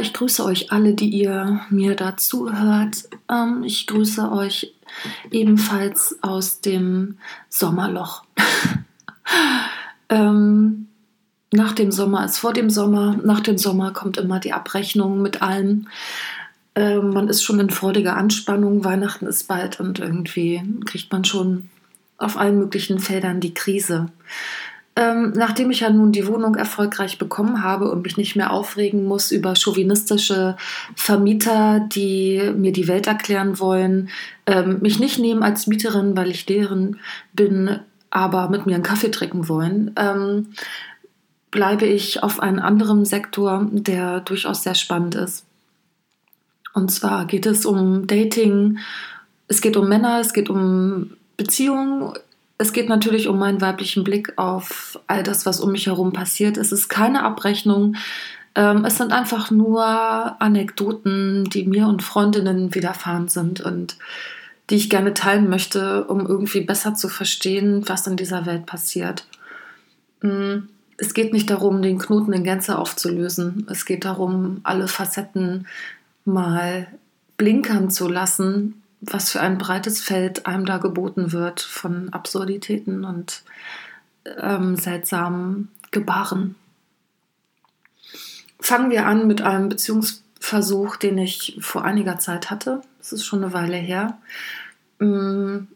Ich grüße euch alle, die ihr mir dazu hört. Ähm, ich grüße euch ebenfalls aus dem Sommerloch. ähm, nach dem Sommer ist vor dem Sommer. Nach dem Sommer kommt immer die Abrechnung mit allem. Ähm, man ist schon in freudiger Anspannung. Weihnachten ist bald und irgendwie kriegt man schon auf allen möglichen Feldern die Krise. Ähm, nachdem ich ja nun die Wohnung erfolgreich bekommen habe und mich nicht mehr aufregen muss über chauvinistische Vermieter, die mir die Welt erklären wollen, ähm, mich nicht nehmen als Mieterin, weil ich deren bin, aber mit mir einen Kaffee trinken wollen, ähm, bleibe ich auf einem anderen Sektor, der durchaus sehr spannend ist. Und zwar geht es um Dating, es geht um Männer, es geht um Beziehungen, es geht natürlich um meinen weiblichen Blick auf all das, was um mich herum passiert. Es ist keine Abrechnung. Ähm, es sind einfach nur Anekdoten, die mir und Freundinnen widerfahren sind und die ich gerne teilen möchte, um irgendwie besser zu verstehen, was in dieser Welt passiert. Mm, es geht nicht darum, den Knoten in Gänze aufzulösen. Es geht darum, alle Facetten mal blinkern zu lassen was für ein breites Feld einem da geboten wird von Absurditäten und ähm, seltsamen Gebaren. Fangen wir an mit einem Beziehungsversuch, den ich vor einiger Zeit hatte. Das ist schon eine Weile her. Mm.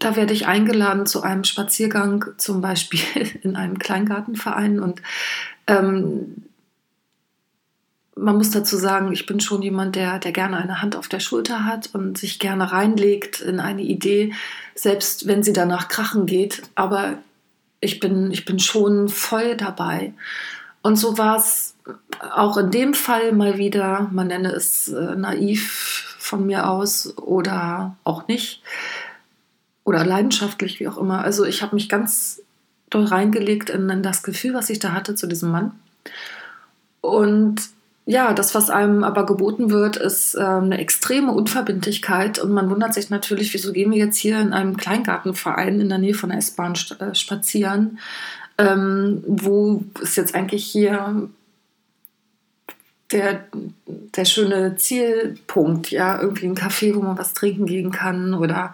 Da werde ich eingeladen zu einem Spaziergang, zum Beispiel in einem Kleingartenverein. Und ähm, man muss dazu sagen, ich bin schon jemand, der, der gerne eine Hand auf der Schulter hat und sich gerne reinlegt in eine Idee, selbst wenn sie danach krachen geht. Aber ich bin, ich bin schon voll dabei. Und so war es auch in dem Fall mal wieder, man nenne es äh, naiv von mir aus oder auch nicht oder leidenschaftlich, wie auch immer. Also ich habe mich ganz doll reingelegt in, in das Gefühl, was ich da hatte zu diesem Mann. Und ja, das, was einem aber geboten wird, ist äh, eine extreme Unverbindlichkeit und man wundert sich natürlich, wieso gehen wir jetzt hier in einem Kleingartenverein in der Nähe von der S-Bahn äh, spazieren, ähm, wo ist jetzt eigentlich hier der, der schöne Zielpunkt, ja, irgendwie ein Café, wo man was trinken gehen kann oder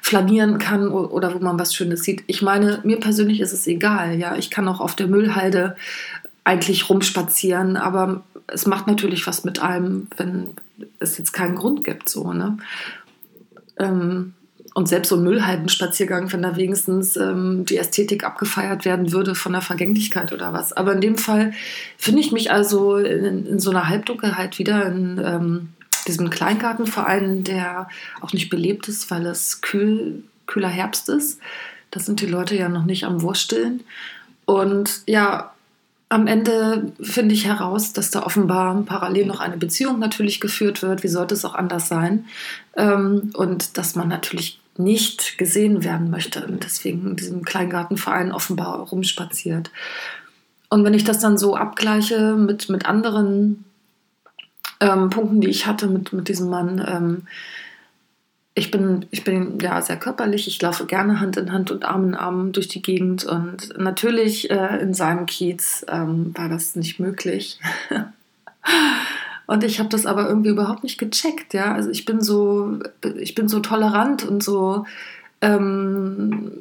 flanieren kann oder wo man was Schönes sieht. Ich meine, mir persönlich ist es egal, ja, ich kann auch auf der Müllhalde eigentlich rumspazieren, aber es macht natürlich was mit einem, wenn es jetzt keinen Grund gibt, so, ne? Ähm, und selbst so ein Müllhaldenspaziergang, wenn da wenigstens ähm, die Ästhetik abgefeiert werden würde von der Vergänglichkeit oder was. Aber in dem Fall finde ich mich also in, in, so einer Halbdunkelheit wieder in ähm, diesem Kleingartenverein, der auch nicht belebt ist, weil es kühl, kühler Herbst ist. Da sind die Leute ja noch nicht am Wursteln. Und ja, am Ende finde ich heraus, dass da offenbar parallel noch eine Beziehung natürlich geführt wird. Wie sollte es auch anders sein? Ähm, und dass man natürlich nicht gesehen werden möchte und deswegen in diesem Kleingartenverein offenbar rumspaziert. Und wenn ich das dann so abgleiche mit, mit anderen ähm, Punkten, die ich hatte mit, mit diesem Mann, ähm, ich bin, ich bin ja sehr körperlich, ich laufe gerne Hand in Hand und Arm in Arm durch die Gegend und natürlich äh, in seinem Kiez ähm, war das nicht möglich. und ich habe das aber irgendwie überhaupt nicht gecheckt, ja. Also ich bin so, ich bin so tolerant und so ähm,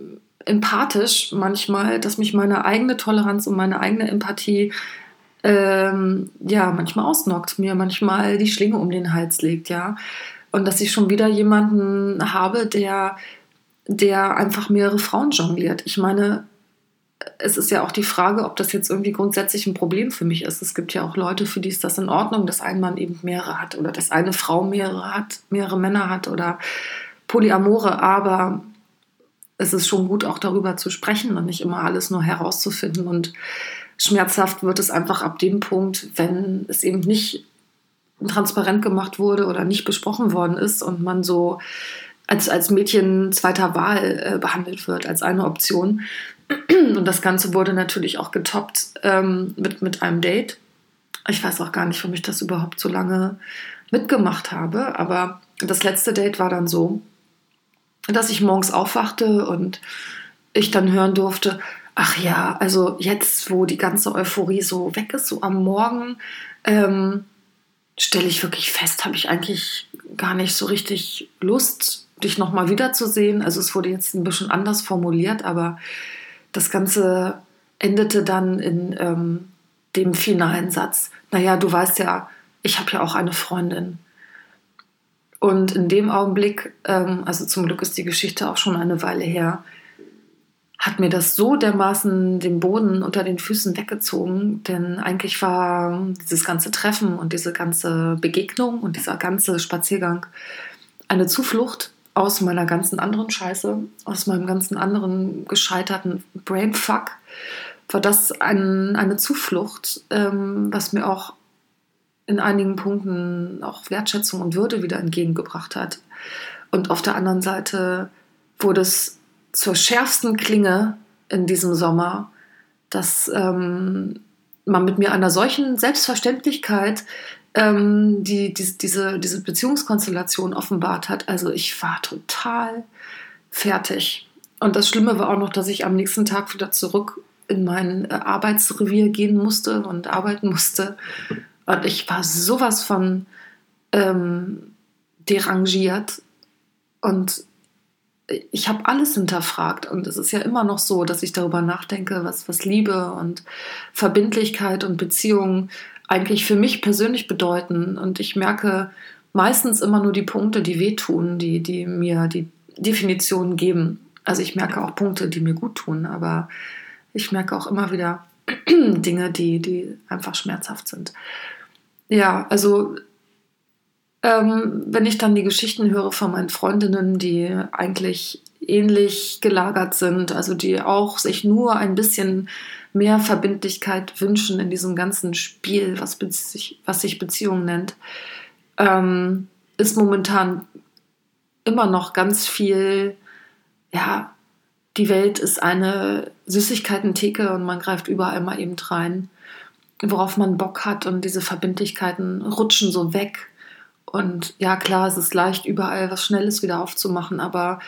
empathisch manchmal, dass mich meine eigene Toleranz und meine eigene Empathie ähm, ja manchmal ausnockt, mir manchmal die Schlinge um den Hals legt, ja. Und dass ich schon wieder jemanden habe, der, der einfach mehrere Frauen jongliert. Ich meine, es ist ja auch die Frage, ob das jetzt irgendwie grundsätzlich ein Problem für mich ist. Es gibt ja auch Leute, für die ist das in Ordnung, dass ein Mann eben mehrere hat oder dass eine Frau mehrere hat, mehrere Männer hat oder Polyamore. Aber es ist schon gut, auch darüber zu sprechen und nicht immer alles nur herauszufinden. Und schmerzhaft wird es einfach ab dem Punkt, wenn es eben nicht transparent gemacht wurde oder nicht besprochen worden ist und man so als, als Mädchen zweiter Wahl äh, behandelt wird, als eine Option. Und das Ganze wurde natürlich auch getoppt ähm, mit, mit einem Date. Ich weiß auch gar nicht, warum ich das überhaupt so lange mitgemacht habe, aber das letzte Date war dann so, dass ich morgens aufwachte und ich dann hören durfte, Ach ja, also jetzt, wo die ganze Euphorie so weg ist, so am Morgen, ähm, stelle ich wirklich fest, habe ich eigentlich gar nicht so richtig Lust, dich nochmal wiederzusehen. Also es wurde jetzt ein bisschen anders formuliert, aber das Ganze endete dann in ähm, dem finalen Satz. Naja, du weißt ja, ich habe ja auch eine Freundin. Und in dem Augenblick, ähm, also zum Glück ist die Geschichte auch schon eine Weile her, hat mir das so dermaßen den Boden unter den Füßen weggezogen, denn eigentlich war dieses ganze Treffen und diese ganze Begegnung und dieser ganze Spaziergang eine Zuflucht aus meiner ganzen anderen Scheiße, aus meinem ganzen anderen gescheiterten Brainfuck, war das ein, eine Zuflucht, ähm, was mir auch in einigen Punkten auch Wertschätzung und Würde wieder entgegengebracht hat. Und auf der anderen Seite wurde es zur schärfsten Klinge in diesem Sommer, dass ähm, man mit mir einer solchen Selbstverständlichkeit ähm, die, die, diese, diese Beziehungskonstellation offenbart hat. Also ich war total fertig. Und das Schlimme war auch noch, dass ich am nächsten Tag wieder zurück in mein äh, Arbeitsrevier gehen musste und arbeiten musste. Und ich war sowas von ähm, derangiert und ich habe alles hinterfragt und es ist ja immer noch so, dass ich darüber nachdenke, was, was Liebe und Verbindlichkeit und Beziehung eigentlich für mich persönlich bedeuten. Und ich merke meistens immer nur die Punkte, die wehtun, die, die mir die Definition geben. Also ich merke auch Punkte, die mir gut tun, aber ich merke auch immer wieder Dinge, die, die einfach schmerzhaft sind. Ja, also ähm, wenn ich dann die Geschichten höre von meinen Freundinnen, die eigentlich ähnlich gelagert sind, also die auch sich nur ein bisschen mehr Verbindlichkeit wünschen in diesem ganzen Spiel, was, was sich Beziehung nennt, ähm, ist momentan immer noch ganz viel, ja, die Welt ist eine Süßigkeiten-Theke und man greift überall mal eben rein, worauf man Bock hat und diese Verbindlichkeiten rutschen so weg und ja, klar, es ist leicht, überall was Schnelles wieder aufzumachen, aber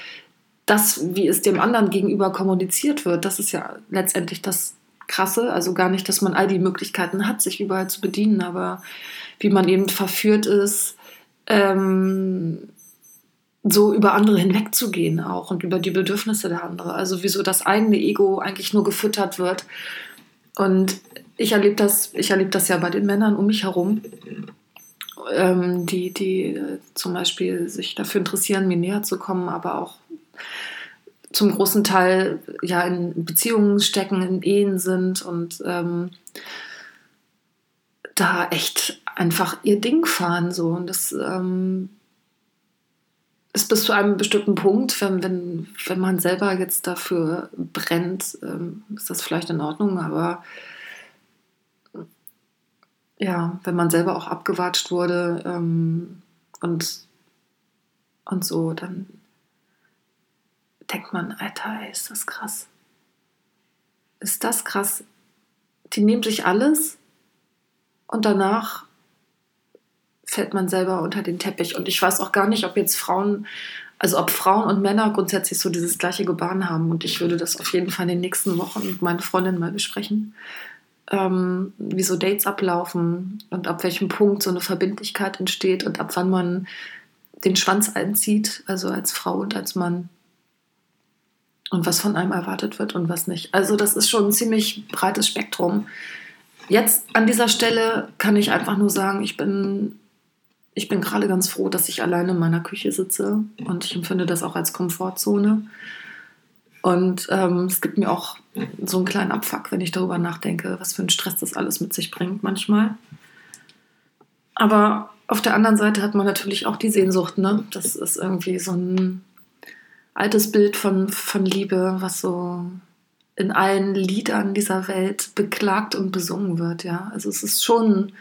das, wie es dem anderen gegenüber kommuniziert wird, das ist ja letztendlich das Krasse. Also gar nicht, dass man all die Möglichkeiten hat, sich überall zu bedienen, aber wie man eben verführt ist, ähm, so über andere hinwegzugehen auch und über die Bedürfnisse der anderen. Also wieso das eigene Ego eigentlich nur gefüttert wird. Und ich erlebe das, ich erlebe das ja bei den Männern um mich herum ähm, die, die äh, zum Beispiel sich dafür interessieren, mir näher zu kommen, aber auch zum großen Teil ja in Beziehungen stecken, in Ehen sind und ähm, da echt einfach ihr Ding fahren. So. Und das ähm, ist bis zu einem bestimmten Punkt, wenn, wenn, wenn man selber jetzt dafür brennt, ähm, ist das vielleicht in Ordnung, aber ja, wenn man selber auch abgewatscht wurde ähm, und, und so, dann denkt man, Alter, ist das krass. Ist das krass? Die nehmen sich alles und danach fällt man selber unter den Teppich. Und ich weiß auch gar nicht, ob jetzt Frauen, also ob Frauen und Männer grundsätzlich so dieses gleiche Gebaren haben. Und ich würde das auf jeden Fall in den nächsten Wochen mit meinen Freundinnen mal besprechen ähm, wie so Dates ablaufen und ab welchem Punkt so eine Verbindlichkeit entsteht und ab wann man den Schwanz einzieht, also als Frau und als Mann. Und was von einem erwartet wird und was nicht. Also das ist schon ein ziemlich breites Spektrum. Jetzt an dieser Stelle kann ich einfach nur sagen, ich bin, ich bin gerade ganz froh, dass ich alleine in meiner Küche sitze und ich empfinde das auch als Komfortzone. Und ähm, es gibt mir auch so einen kleinen Abfuck, wenn ich darüber nachdenke, was für einen Stress das alles mit sich bringt manchmal. Aber auf der anderen Seite hat man natürlich auch die Sehnsucht, ne? Das ist irgendwie so ein altes Bild von, von Liebe, was so in allen Liedern dieser Welt beklagt und besungen wird, ja. Also es ist schon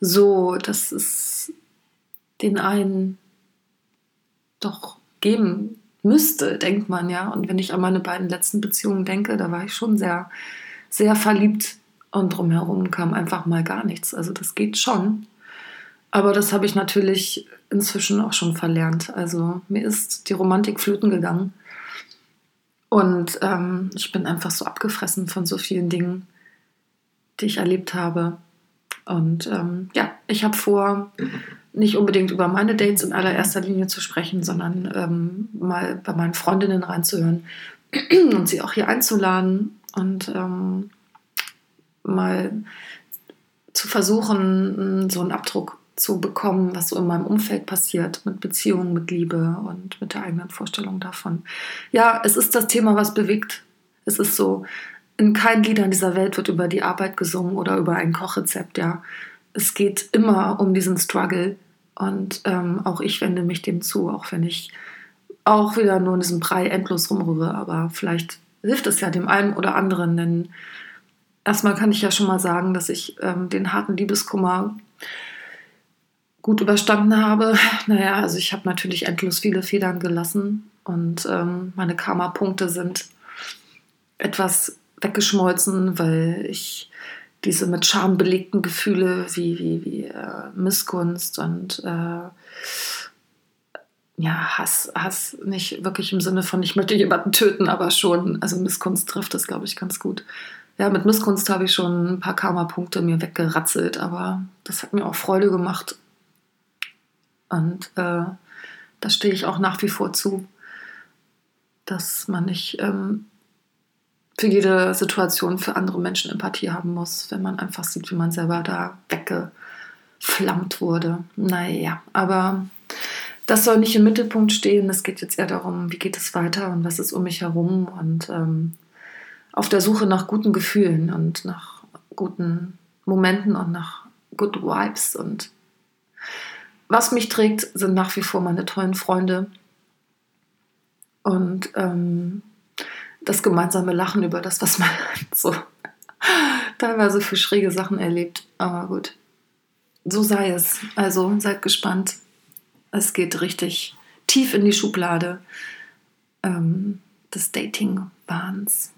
so, dass es den einen doch geben müsste, denkt man ja. Und wenn ich an meine beiden letzten Beziehungen denke, da war ich schon sehr, sehr verliebt und drumherum kam einfach mal gar nichts. Also das geht schon. Aber das habe ich natürlich inzwischen auch schon verlernt. Also mir ist die Romantik flöten gegangen. Und ähm, ich bin einfach so abgefressen von so vielen Dingen, die ich erlebt habe. Und ähm, ja, ich habe vor, nicht unbedingt über meine Dates in allererster Linie zu sprechen, sondern ähm, mal bei meinen Freundinnen reinzuhören und sie auch hier einzuladen und ähm, mal zu versuchen, so einen Abdruck zu bekommen, was so in meinem Umfeld passiert, mit Beziehungen, mit Liebe und mit der eigenen Vorstellung davon. Ja, es ist das Thema, was bewegt. Es ist so, in keinem Lied an dieser Welt wird über die Arbeit gesungen oder über ein Kochrezept, ja. Es geht immer um diesen Struggle und ähm, auch ich wende mich dem zu, auch wenn ich auch wieder nur in diesem Brei endlos rumrühre, aber vielleicht hilft es ja dem einen oder anderen, denn erstmal kann ich ja schon mal sagen, dass ich ähm, den harten Liebeskummer gut überstanden habe. Naja, also ich habe natürlich endlos viele Federn gelassen und ähm, meine Karma-Punkte sind etwas weggeschmolzen, weil ich diese mit Scham belegten Gefühle wie, wie, wie äh, Missgunst und äh, ja, Hass, Hass nicht wirklich im Sinne von, ich möchte jemanden töten, aber schon, also Missgunst trifft das, glaube ich, ganz gut. Ja, mit Missgunst habe ich schon ein paar Karma-Punkte mir weggeratzelt, aber das hat mir auch Freude gemacht. Und äh, da stehe ich auch nach wie vor zu, dass man nicht ähm, für jede Situation für andere Menschen Empathie haben muss, wenn man einfach sieht, wie man selber da weggeflammt wurde. Naja, aber das soll nicht im Mittelpunkt stehen. Es geht jetzt eher darum, wie geht es weiter und was ist um mich herum und ähm, auf der Suche nach guten Gefühlen und nach guten Momenten und nach Good Vibes. Und was mich trägt, sind nach wie vor meine tollen Freunde. Und ähm, das gemeinsame Lachen über das, was man so teilweise für schräge Sachen erlebt. Aber gut, so sei es. Also seid gespannt. Es geht richtig tief in die Schublade ähm, des Dating-Wahns.